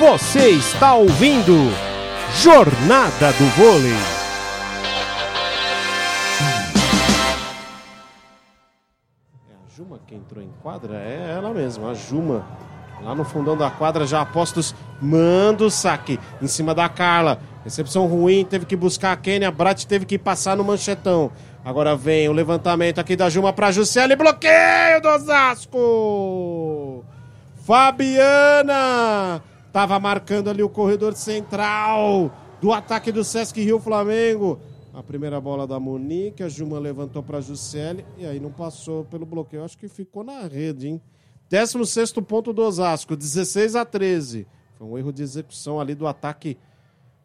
Você está ouvindo Jornada do Vôlei. É a Juma que entrou em quadra? É ela mesma, a Juma. Lá no fundão da quadra, já apostos, manda o saque em cima da Carla. Recepção ruim, teve que buscar a Kênia. Brat teve que passar no manchetão. Agora vem o levantamento aqui da Juma para Juscelio. Bloqueio do Osasco! Fabiana! Tava marcando ali o corredor central do ataque do Sesc Rio Flamengo. A primeira bola da Monique, a Juma levantou para Juscelio e aí não passou pelo bloqueio. Acho que ficou na rede, hein? 16 ponto do Osasco, 16 a 13. Foi um erro de execução ali do ataque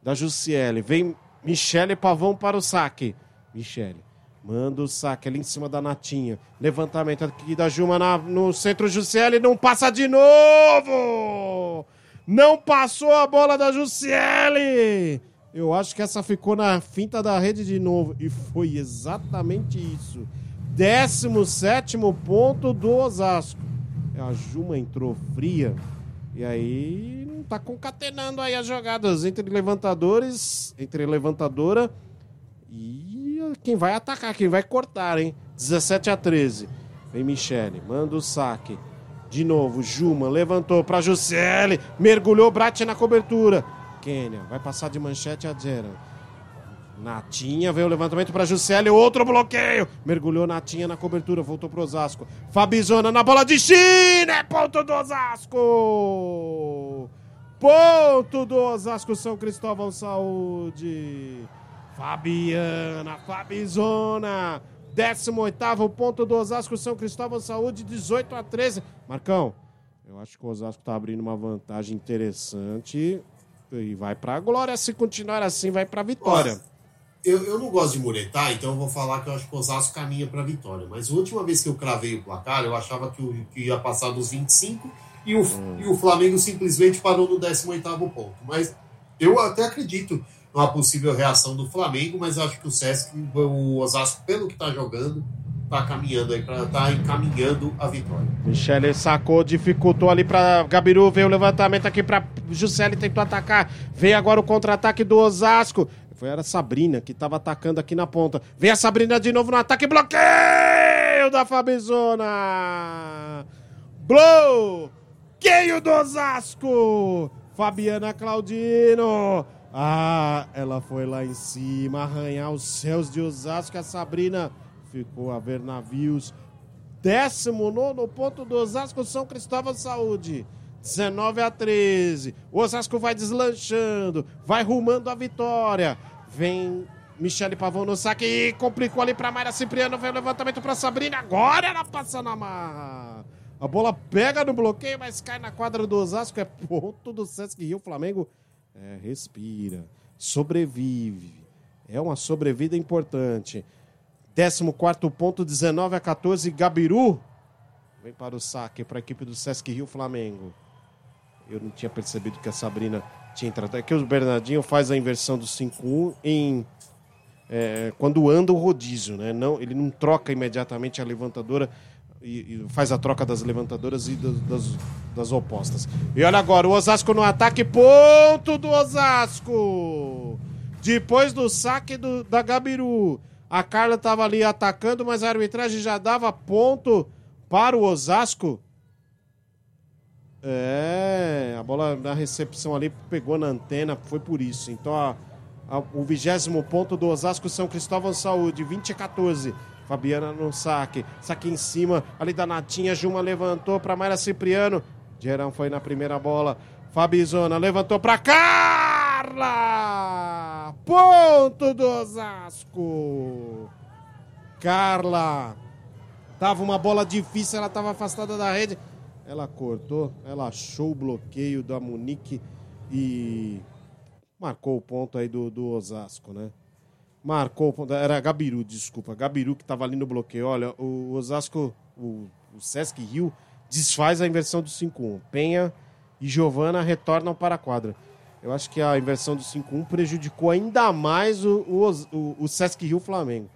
da Jussiele. Vem Michele Pavão para o saque. Michele manda o saque ali em cima da Natinha. Levantamento aqui da Juma na, no centro Jussiele. Não passa de novo! Não passou a bola da Jussiele! Eu acho que essa ficou na finta da rede de novo. E foi exatamente isso. 17 ponto do Osasco. A Juma entrou fria. E aí não tá concatenando aí as jogadas entre levantadores, entre levantadora e quem vai atacar, quem vai cortar, hein? 17 a 13. Vem Michele, manda o saque. De novo, Juma levantou para Juscelli, mergulhou Brat na cobertura. Kênia vai passar de manchete a Zera. Natinha veio o levantamento para Juscelio, outro bloqueio. Mergulhou Natinha na cobertura, voltou pro Osasco. Fabizona na bola de China, é ponto do Osasco. Ponto do Osasco São Cristóvão Saúde. Fabiana, Fabizona. 18 ponto do Osasco São Cristóvão Saúde, 18 a 13. Marcão, eu acho que o Osasco tá abrindo uma vantagem interessante e vai pra glória. Se continuar assim, vai pra vitória. Olha eu, eu não gosto de muretar, então eu vou falar que eu acho que o Osasco caminha para a vitória. Mas a última vez que eu cravei o placar, eu achava que, que ia passar dos 25 e o, hum. e o Flamengo simplesmente parou no 18 ponto. Mas eu até acredito numa possível reação do Flamengo, mas acho que o Sesc, o Osasco, pelo que está jogando, está caminhando aí para tá encaminhando a vitória. Michele sacou, dificultou ali para Gabiru, veio o levantamento aqui para Juscelli tentou atacar. Veio agora o contra-ataque do Osasco. Foi a Sabrina que estava atacando aqui na ponta. Vem a Sabrina de novo no ataque. Bloqueio da Fabizona. Bloqueio do Osasco. Fabiana Claudino. Ah, ela foi lá em cima arranhar os céus de Osasco. A Sabrina ficou a ver navios. 19 ponto do Osasco, São Cristóvão Saúde. 19 a 13. O Osasco vai deslanchando, vai rumando a vitória. Vem Michele Pavão no saque complicou ali para Mayra Cipriano. Vem o levantamento para Sabrina. Agora ela passa na marra. A bola pega no bloqueio, mas cai na quadra do Osasco. É ponto do Sesc Rio. Flamengo é, respira, sobrevive. É uma sobrevida importante. 14 ponto, 19 a 14. Gabiru vem para o saque para a equipe do Sesc Rio Flamengo. Eu não tinha percebido que a Sabrina tinha entrado. É que o Bernardinho faz a inversão do 5-1 em. É, quando anda o rodízio, né? Não, ele não troca imediatamente a levantadora e, e faz a troca das levantadoras e das, das, das, opostas. E olha agora, o Osasco no ataque, ponto do Osasco! Depois do saque do, da Gabiru. A Carla estava ali atacando, mas a arbitragem já dava ponto para o Osasco. É, a bola na recepção ali pegou na antena, foi por isso. Então, a, a, o vigésimo ponto do Osasco São Cristóvão Saúde, 20 a 14. Fabiana no saque, saque em cima, ali da Natinha, Juma levantou para Mayra Cipriano. Gerão foi na primeira bola. Fabizona levantou para Carla! Ponto do Osasco! Carla! Tava uma bola difícil, ela estava afastada da rede. Ela cortou, ela achou o bloqueio da Munique e marcou o ponto aí do, do Osasco, né? Marcou era Gabiru, desculpa, Gabiru que estava ali no bloqueio. Olha, o Osasco, o, o Sesc Rio desfaz a inversão do 5-1. Penha e Giovana retornam para a quadra. Eu acho que a inversão do 5-1 prejudicou ainda mais o, o, o, o Sesc Rio Flamengo.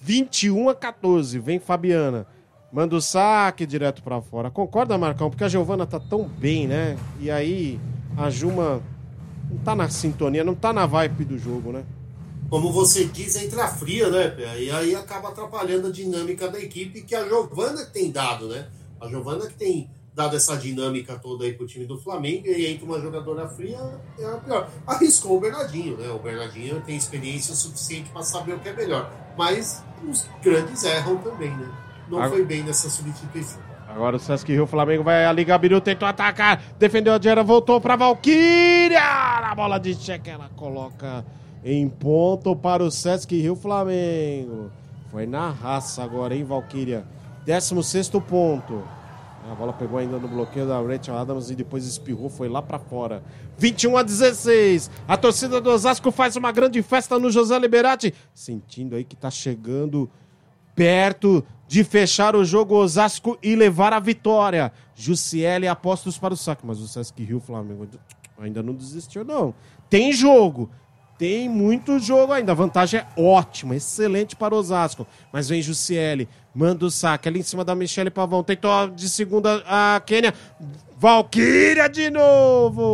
21 a 14, vem Fabiana. Manda o saque direto para fora. Concorda, Marcão? Porque a Giovana tá tão bem, né? E aí a Juma não tá na sintonia, não tá na vibe do jogo, né? Como você diz, entra fria, né? E aí acaba atrapalhando a dinâmica da equipe que a Giovana tem dado, né? A Giovana que tem dado essa dinâmica toda aí pro time do Flamengo e entra uma jogadora fria, é a pior. Arriscou o Bernardinho, né? O Bernardinho tem experiência suficiente para saber o que é melhor. Mas os grandes erram também, né? Não Agora... foi bem nessa substituição. Agora o Sesc Rio, Flamengo vai ali, Gabiru tentou atacar, defendeu a Diana, voltou para Valkyria, a bola de cheque, ela coloca em ponto para o Sesc Rio, Flamengo. Foi na raça agora, hein, Valkyria? 16 ponto. A bola pegou ainda no bloqueio da Rachel Adams e depois espirrou, foi lá para fora. 21 a 16. A torcida do Osasco faz uma grande festa no José Liberati, sentindo aí que tá chegando perto de fechar o jogo Osasco e levar a vitória. Jussiele apostos para o saque, mas o Sesc Rio Flamengo ainda não desistiu não. Tem jogo. Tem muito jogo ainda. A vantagem é ótima, excelente para o Osasco. Mas vem Jussiele, manda o saque ali em cima da Michele Pavão. Tentou de segunda a Quênia. Valkyria de novo!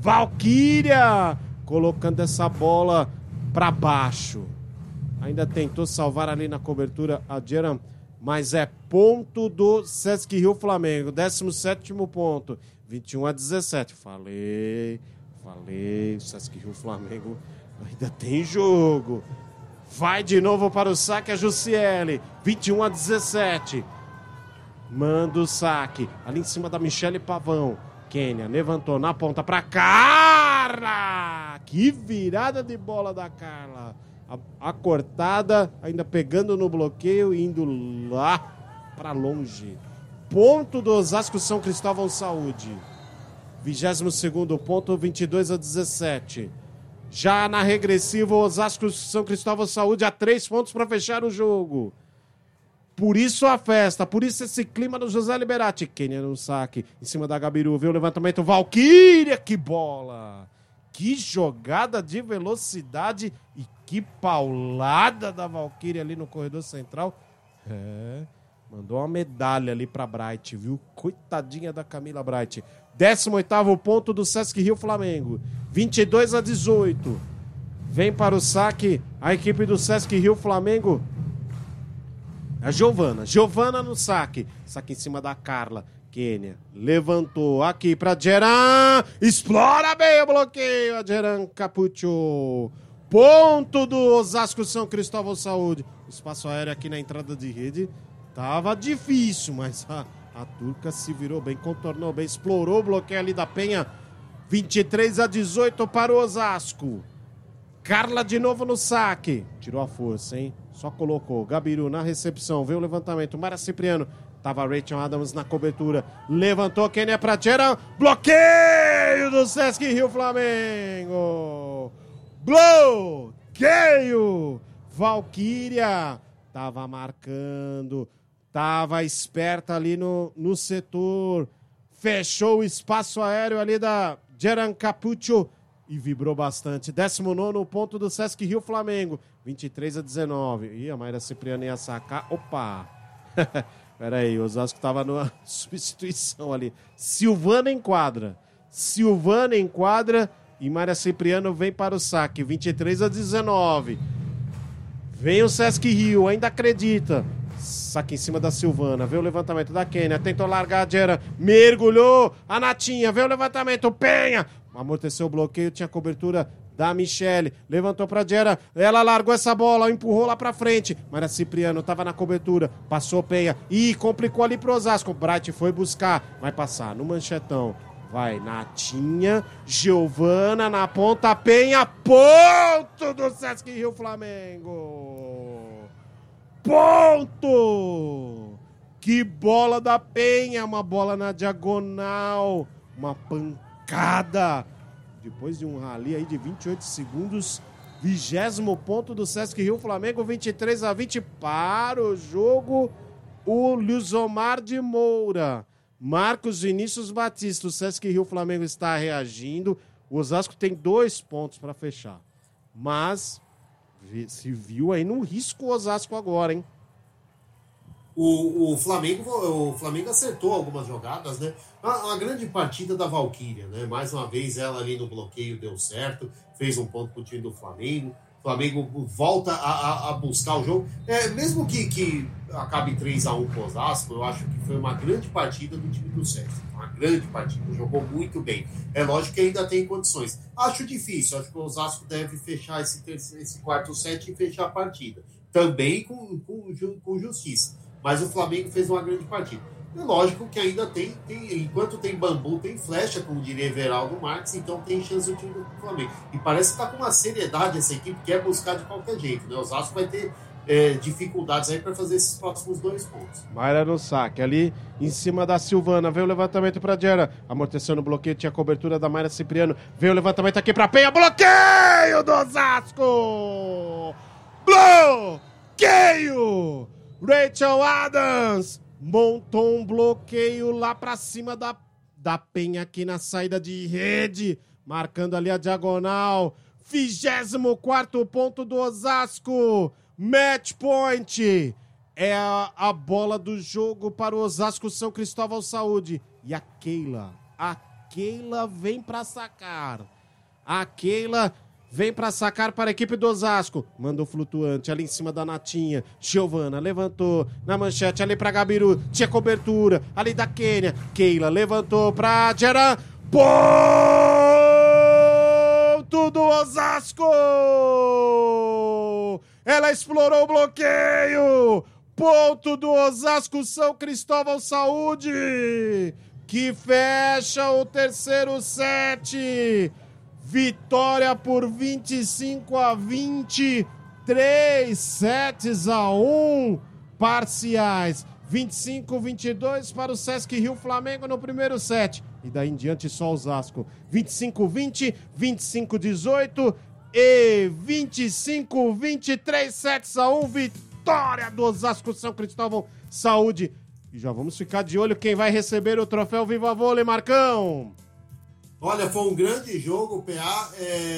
Valkyria! Colocando essa bola para baixo. Ainda tentou salvar ali na cobertura a Jeram, mas é ponto do Sesc Rio Flamengo. 17 ponto. 21 a 17. Falei. Falei, o Sesc Rio Flamengo ainda tem jogo. Vai de novo para o saque a Jussiele. 21 a 17. Manda o saque. Ali em cima da Michele Pavão. Kênia levantou na ponta para Carla. Que virada de bola da Carla. A, a cortada ainda pegando no bloqueio e indo lá para longe. Ponto do Osasco São Cristóvão Saúde. 22 ponto, 22 a 17. Já na regressiva, Osasco São Cristóvão Saúde a três pontos para fechar o jogo. Por isso a festa, por isso esse clima do José Liberati. Kenia no saque, em cima da Gabiru, viu o levantamento, Valkyria, que bola! Que jogada de velocidade e que paulada da Valkyria ali no corredor central. É, mandou uma medalha ali para Bright, viu? Coitadinha da Camila Bright. 18 ponto do Sesc Rio Flamengo. 22 a 18. Vem para o saque a equipe do Sesc Rio Flamengo. A Giovana. Giovana no saque. Saque em cima da Carla. Quênia levantou aqui para Geran. Explora bem o bloqueio. A Geran Capucho. Ponto do Osasco São Cristóvão Saúde. Espaço aéreo aqui na entrada de rede. Tava difícil, mas a a turca se virou bem, contornou bem, explorou o bloqueio ali da Penha. 23 a 18 para o Osasco. Carla de novo no saque. Tirou a força, hein? Só colocou. Gabiru na recepção. Veio o levantamento. Mara Cipriano. Tava Rachel Adams na cobertura. Levantou Kenia Pratera. Bloqueio do Sesc Rio Flamengo. Bloqueio. Valquíria. Tava marcando. Tava esperta ali no, no setor. Fechou o espaço aéreo ali da Geran Capuccio e vibrou bastante. 19 ponto do Sesc Rio Flamengo. 23 a 19. Ih, a Mayra Cipriano ia sacar. Opa! Pera aí, o Osasco tava numa substituição ali. Silvana enquadra. Silvana enquadra e Mayra Cipriano vem para o saque. 23 a 19. Vem o Sesc Rio, ainda acredita. Saque em cima da Silvana. Vê o levantamento da Kênia. Tentou largar a Jera. Mergulhou. A Natinha. Vê o levantamento. Penha. Amorteceu o bloqueio. Tinha cobertura da Michele. Levantou pra Jera. Ela largou essa bola. Empurrou lá pra frente. Maria Cipriano tava na cobertura. Passou Penha. Ih, complicou ali pro Osasco. Bright foi buscar. Vai passar no manchetão. Vai, Natinha, Giovana na ponta, Penha, ponto do Sesc Rio Flamengo ponto! Que bola da Penha, uma bola na diagonal, uma pancada. Depois de um rally aí de 28 segundos, vigésimo ponto do Sesc Rio Flamengo, 23 a 20 para o jogo. O Luzomar de Moura, Marcos Vinícius Batista, o Sesc Rio Flamengo está reagindo. O Osasco tem dois pontos para fechar, mas se viu aí num risco Osasco agora, hein? O, o, Flamengo, o Flamengo acertou algumas jogadas, né? A, a grande partida da Valkyria, né? Mais uma vez ela ali no bloqueio deu certo, fez um ponto pro time do Flamengo. O Flamengo volta a, a, a buscar o jogo. É, mesmo que, que acabe 3 a 1 com o Osasco, eu acho que foi uma grande partida do time do César. Uma grande partida, jogou muito bem. É lógico que ainda tem condições. Acho difícil, acho que o Osasco deve fechar esse, esse quarto set e fechar a partida. Também com, com, com justiça. Mas o Flamengo fez uma grande partida. É lógico que ainda tem, tem, enquanto tem bambu, tem flecha, como diria Everaldo Marques, então tem chance o time do Flamengo. E parece que está com uma seriedade essa equipe, quer buscar de qualquer jeito. Né? O Osasco vai ter é, dificuldades aí para fazer esses próximos dois pontos. Mayra no saque, ali em cima da Silvana, veio o levantamento para Diana, amortecendo o bloqueio, tinha cobertura da Mayra Cipriano, veio o levantamento aqui para Penha, bloqueio do Osasco! Bloqueio! Rachel Adams montou um bloqueio lá para cima da, da Penha aqui na saída de rede, marcando ali a diagonal. 24 ponto do Osasco. Match point. É a, a bola do jogo para o Osasco São Cristóvão Saúde. E a Keila, a Keila vem para sacar. A Keila Vem para sacar para a equipe do Osasco. Mandou flutuante ali em cima da Natinha. Giovana levantou na manchete ali para Gabiru. Tinha cobertura ali da Quênia. Keila levantou para Geran. Ponto do Osasco! Ela explorou o bloqueio. Ponto do Osasco São Cristóvão Saúde. Que fecha o terceiro set. Vitória por 25 a 20, 3 sets a 1 parciais. 25 22 para o Sesc Rio Flamengo no primeiro set. E daí em diante só Osasco. 25 20, 25 18 e 25 23 sets a 1. Vitória do Osasco São Cristóvão. Saúde. E já vamos ficar de olho quem vai receber o troféu Viva Vôlei, Marcão. Olha, foi um grande jogo, PA.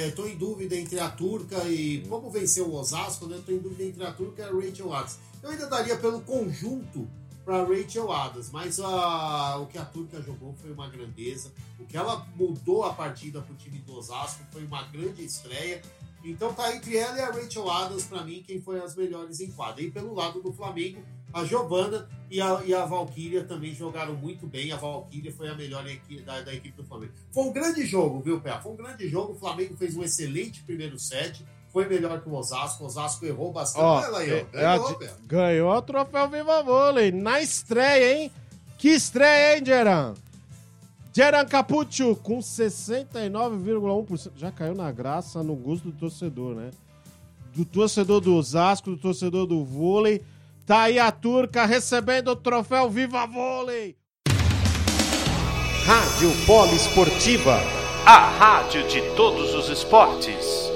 Estou é, em dúvida entre a Turca e. Como vencer o Osasco, né? Estou em dúvida entre a Turca e a Rachel Adams. Eu ainda daria pelo conjunto para Rachel Adams, mas a, o que a Turca jogou foi uma grandeza. O que ela mudou a partida para o time do Osasco foi uma grande estreia. Então tá entre ela e a Rachel Adams, para mim, quem foi as melhores em quadra. E pelo lado do Flamengo, a Giovana e a, e a Valkyria também jogaram muito bem. A Valkyria foi a melhor equipe, da, da, equipe do Flamengo. Foi um grande jogo, viu, Pé? Foi um grande jogo. O Flamengo fez um excelente primeiro set. Foi melhor que o Osasco. O Osasco errou bastante. Ó, Olha aí, ó. É, ganhou, é, ganhou o troféu Viva Vôlei. Na estreia, hein? Que estreia, hein, Geran? Geran Capuccio com 69,1%. Já caiu na graça, no gosto do torcedor, né? Do torcedor do Osasco, do torcedor do vôlei. Tá aí a turca recebendo o troféu Viva Vôlei. Rádio Polo Esportiva, a rádio de todos os esportes.